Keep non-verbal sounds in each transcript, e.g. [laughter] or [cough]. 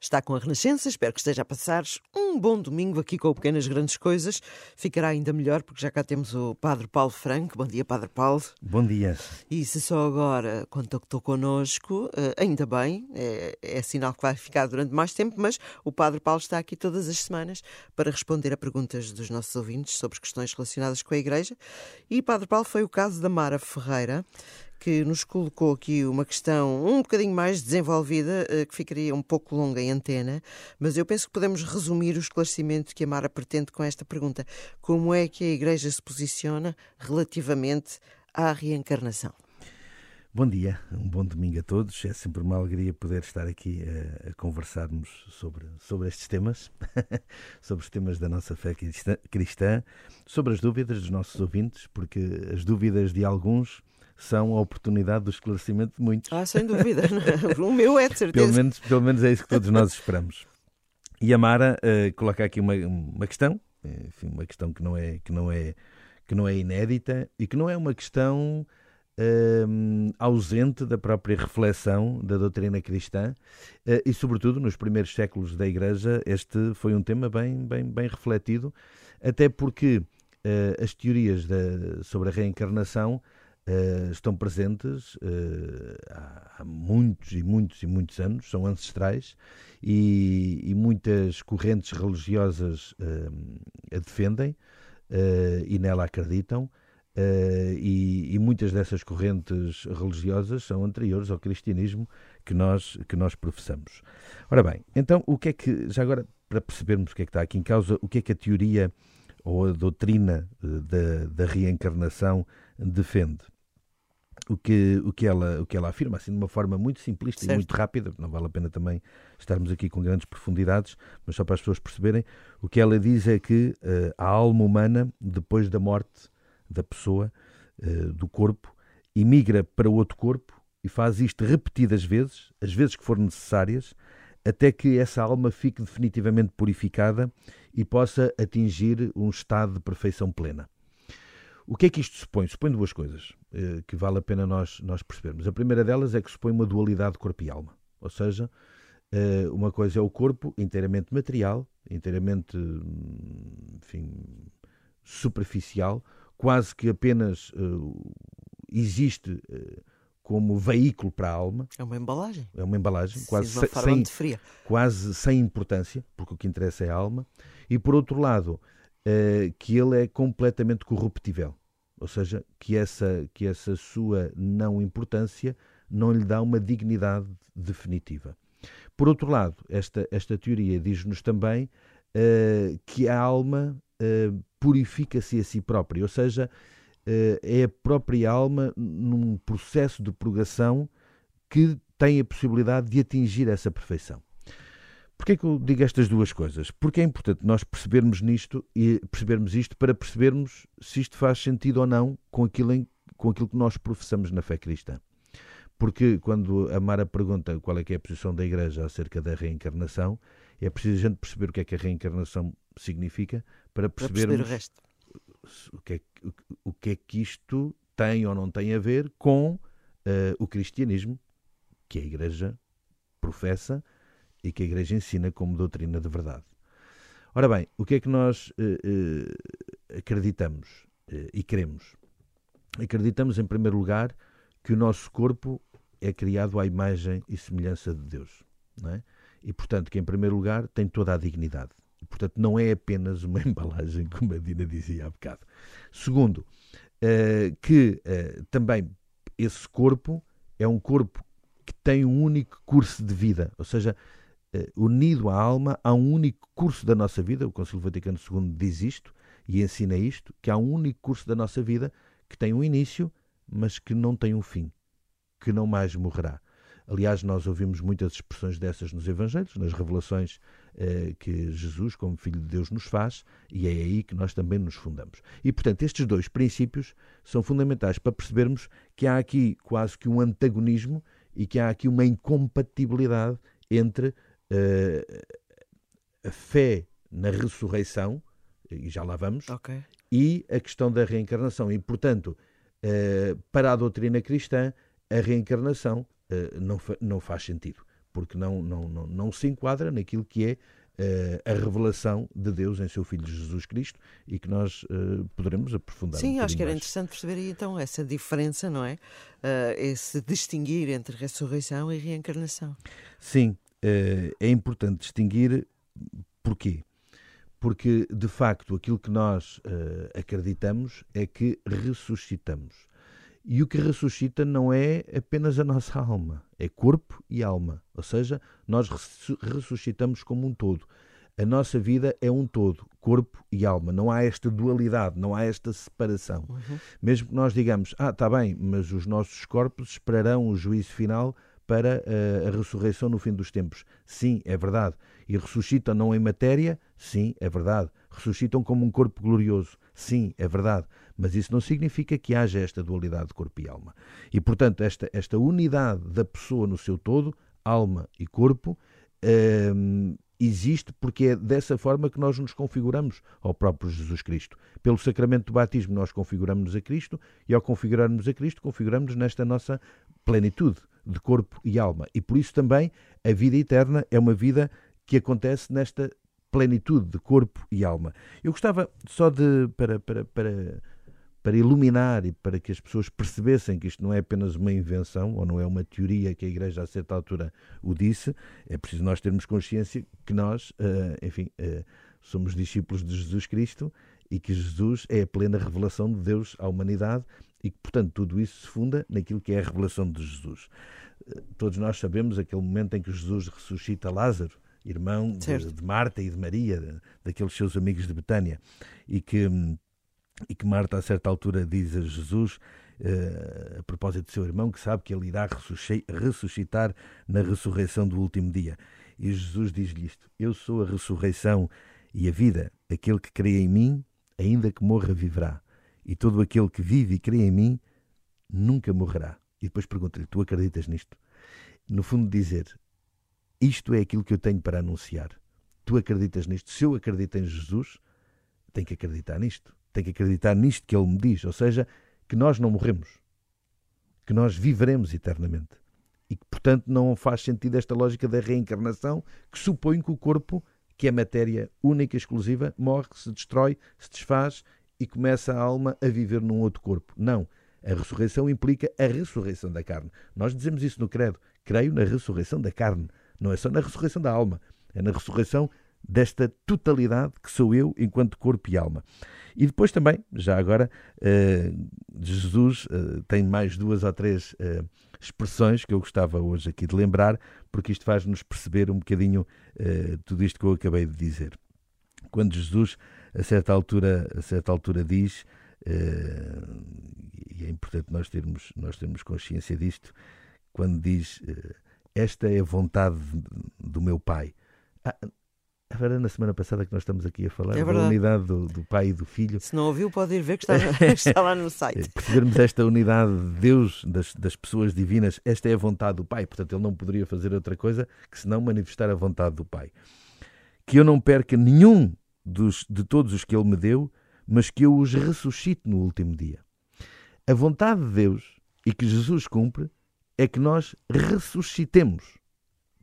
Está com a Renascença, espero que esteja a passar um bom domingo aqui com o Pequenas Grandes Coisas. Ficará ainda melhor porque já cá temos o Padre Paulo Franco. Bom dia, Padre Paulo. Bom dia. E se só agora contactou connosco, eh, ainda bem, é, é sinal que vai ficar durante mais tempo, mas o Padre Paulo está aqui todas as semanas para responder a perguntas dos nossos ouvintes sobre questões relacionadas com a Igreja. E Padre Paulo foi o caso da Mara Ferreira, que nos colocou aqui uma questão um bocadinho mais desenvolvida, eh, que ficaria um pouco longa em antena, mas eu penso que podemos resumir o esclarecimento que a Mara pretende com esta pergunta. Como é que a Igreja se posiciona relativamente à reencarnação? Bom dia, um bom domingo a todos. É sempre uma alegria poder estar aqui a, a conversarmos sobre, sobre estes temas, [laughs] sobre os temas da nossa fé cristã, sobre as dúvidas dos nossos ouvintes, porque as dúvidas de alguns são a oportunidade do esclarecimento de muitos. Ah, sem dúvida. o meu é de [laughs] certeza. Pelo menos, pelo menos é isso que todos nós esperamos. E a Mara uh, coloca aqui uma, uma questão, enfim, uma questão que não, é, que, não é, que não é inédita e que não é uma questão uh, ausente da própria reflexão da doutrina cristã uh, e, sobretudo, nos primeiros séculos da Igreja, este foi um tema bem, bem, bem refletido, até porque as teorias da, sobre a reencarnação Uh, estão presentes uh, há, muitos e muitos e muitos anos, são ancestrais e, e muitas correntes religiosas uh, a defendem e nela acreditam. E, e, muitas dessas correntes religiosas são anteriores ao cristianismo que nós, que nós professamos. Ora bem, então o que é que, já agora para percebermos o que é que está aqui em causa, o que é que a teoria ou a doutrina da, da reencarnação defende? O que, o, que ela, o que ela afirma, assim, de uma forma muito simplista certo. e muito rápida, não vale a pena também estarmos aqui com grandes profundidades, mas só para as pessoas perceberem, o que ela diz é que uh, a alma humana, depois da morte da pessoa, uh, do corpo, emigra para outro corpo e faz isto repetidas vezes, as vezes que forem necessárias, até que essa alma fique definitivamente purificada e possa atingir um estado de perfeição plena. O que é que isto supõe? Supõe duas coisas que vale a pena nós, nós percebermos. A primeira delas é que supõe uma dualidade corpo e alma. Ou seja, eh, uma coisa é o corpo inteiramente material, inteiramente, enfim, superficial, quase que apenas uh, existe como veículo para a alma. É uma embalagem. É uma embalagem, quase, sem, sem quase sem importância, porque o que interessa é a alma. E por outro lado, que ele é completamente corruptível. Ou seja, que essa, que essa sua não importância não lhe dá uma dignidade definitiva. Por outro lado, esta, esta teoria diz-nos também uh, que a alma uh, purifica-se a si própria, ou seja, uh, é a própria alma num processo de purgação que tem a possibilidade de atingir essa perfeição. Porquê que eu digo estas duas coisas? Porque é importante nós percebermos nisto e percebermos isto para percebermos se isto faz sentido ou não com aquilo, em, com aquilo que nós professamos na fé cristã. Porque quando a Mara pergunta qual é que é a posição da Igreja acerca da reencarnação, é preciso a gente perceber o que é que a reencarnação significa para percebermos para perceber o, o, que é, o, que é que isto tem ou não tem a ver com uh, o cristianismo que a Igreja professa e que a Igreja ensina como doutrina de verdade. Ora bem, o que é que nós eh, eh, acreditamos eh, e queremos? Acreditamos, em primeiro lugar, que o nosso corpo é criado à imagem e semelhança de Deus. Não é? E, portanto, que, em primeiro lugar, tem toda a dignidade. E, portanto, não é apenas uma [laughs] embalagem, como a Dina dizia há bocado. Segundo, que também esse corpo é um corpo que tem um único curso de vida, ou seja, unido à alma a um único curso da nossa vida. O Concílio Vaticano II diz isto e ensina isto: que há um único curso da nossa vida que tem um início, mas que não tem um fim, que não mais morrerá. Aliás, nós ouvimos muitas expressões dessas nos Evangelhos, nas revelações eh, que Jesus, como Filho de Deus, nos faz, e é aí que nós também nos fundamos. E, portanto, estes dois princípios são fundamentais para percebermos que há aqui quase que um antagonismo e que há aqui uma incompatibilidade entre a fé na ressurreição, e já lá vamos, okay. e a questão da reencarnação. E, portanto, uh, para a doutrina cristã, a reencarnação uh, não, não faz sentido porque não, não, não, não se enquadra naquilo que é a revelação de Deus em seu Filho Jesus Cristo e que nós uh, poderemos aprofundar. Sim, um acho que era mais. interessante perceber aí então essa diferença, não é? Uh, esse distinguir entre ressurreição e reencarnação. Sim, é importante distinguir porquê. Porque, de facto, aquilo que nós acreditamos é que ressuscitamos. E o que ressuscita não é apenas a nossa [laughs] alma, é corpo e alma. Ou seja, nós ressuscitamos como um todo. A nossa vida é um todo, corpo e alma. Não há esta dualidade, não há esta separação. Uhum. Mesmo que nós digamos, ah, está bem, mas os nossos corpos esperarão o juízo final para uh, a ressurreição no fim dos tempos. Sim, é verdade. E ressuscitam não em matéria? Sim, é verdade. Ressuscitam como um corpo glorioso? Sim, é verdade. Mas isso não significa que haja esta dualidade de corpo e alma. E, portanto, esta, esta unidade da pessoa no seu todo, alma e corpo, hum, existe porque é dessa forma que nós nos configuramos ao próprio Jesus Cristo. Pelo sacramento do batismo, nós configuramos-nos a Cristo e, ao configurarmos a Cristo, configuramos-nos nesta nossa plenitude de corpo e alma. E por isso também a vida eterna é uma vida que acontece nesta plenitude de corpo e alma. Eu gostava só de, para, para, para para iluminar e para que as pessoas percebessem que isto não é apenas uma invenção ou não é uma teoria que a Igreja a certa altura o disse, é preciso nós termos consciência que nós, eh, enfim, eh, somos discípulos de Jesus Cristo e que Jesus é a plena revelação de Deus à humanidade e que, portanto, tudo isso se funda naquilo que é a revelação de Jesus. Eh, todos nós sabemos aquele momento em que Jesus ressuscita Lázaro, irmão de, de, Marta e de Maria, daqueles seus amigos de Betânia, e que e que Marta, a certa altura, diz a Jesus, uh, a propósito do seu irmão, que sabe que ele irá ressuscitar na ressurreição do último dia. E Jesus diz-lhe isto: Eu sou a ressurreição e a vida. Aquele que crê em mim, ainda que morra, viverá. E todo aquele que vive e crê em mim, nunca morrerá. E depois pergunta-lhe: Tu acreditas nisto? No fundo, dizer: Isto é aquilo que eu tenho para anunciar. Tu acreditas nisto? Se eu acredito em Jesus, tenho que acreditar nisto tem que acreditar nisto que ele me diz, ou seja, que nós não morremos, que nós viveremos eternamente. E que, portanto, não faz sentido esta lógica da reencarnação, que supõe que o corpo, que é matéria única e exclusiva, morre, se destrói, se desfaz e começa a alma a viver num outro corpo. Não. A ressurreição implica a ressurreição da carne. Nós dizemos isso no Credo. Creio na ressurreição da carne. Não é só na ressurreição da alma. É na ressurreição desta totalidade que sou eu enquanto corpo e alma. E depois também, já agora, uh, Jesus uh, tem mais duas ou três uh, expressões que eu gostava hoje aqui de lembrar, porque isto faz-nos perceber um bocadinho tudo isto que eu acabei de dizer. Quando Jesus, a certa altura, a certa altura diz, e é importante nós termos, nós termos consciência disto, quando diz, esta é a vontade do meu Pai. Ah, era na semana passada que nós estamos aqui a falar é da unidade do, do, pai e do filho. Se não ouviu, pode ir ver que está, [laughs] está lá no site. Percebermos esta unidade de Deus, das, das pessoas divinas, esta é a vontade do Pai, portanto ele não poderia fazer outra coisa que senão manifestar a vontade do Pai. Que eu não perca nenhum dos, de todos os que ele me deu, mas que eu os ressuscite no último dia. A vontade de Deus e que Jesus cumpre é que nós ressuscitemos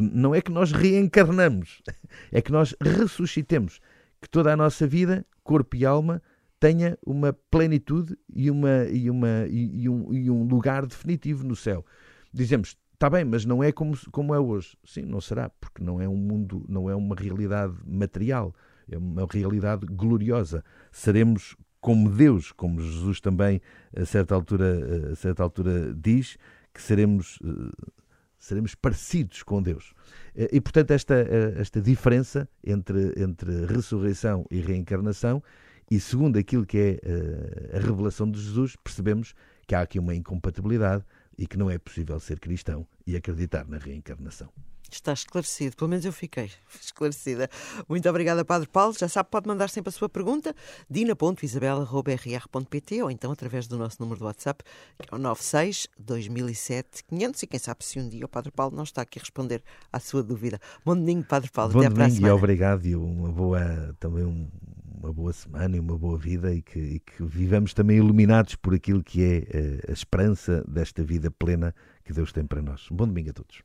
não é que nós reencarnamos, é que nós ressuscitemos, que toda a nossa vida, corpo e alma, tenha uma plenitude e, uma, e, uma, e, um, e um lugar definitivo no céu. Dizemos, está bem, mas não é como, como é hoje. Sim, não será, porque não é um mundo, não é uma realidade material, é uma realidade gloriosa. Seremos como Deus, como Jesus também a certa altura, a certa altura diz, que seremos eh, seremos parecidos com Deus. Eh, e, portanto, esta, eh, esta diferença entre, entre ressurreição e reencarnação, e segundo aquilo que é eh, a revelação de Jesus, percebemos que há aqui uma incompatibilidade e que não é possível ser cristão e acreditar na reencarnação. Está esclarecido, pelo menos eu fiquei [laughs] esclarecida. Muito obrigada, Padre Paulo. Já sabe, pode mandar sempre a sua pergunta, dina.isabela.rr.pt ou então através do nosso número do WhatsApp, que é o 96 2007 500. E quem sabe se um dia o Padre Paulo não está aqui a responder à sua dúvida. Bom domingo, Padre Paulo. Bom Até domingo e obrigado e uma boa, também um, uma boa semana e uma boa vida e que, e que vivamos também iluminados por aquilo que é a, eh, a esperança desta vida plena que Deus tem para nós. Um bom domingo a todos.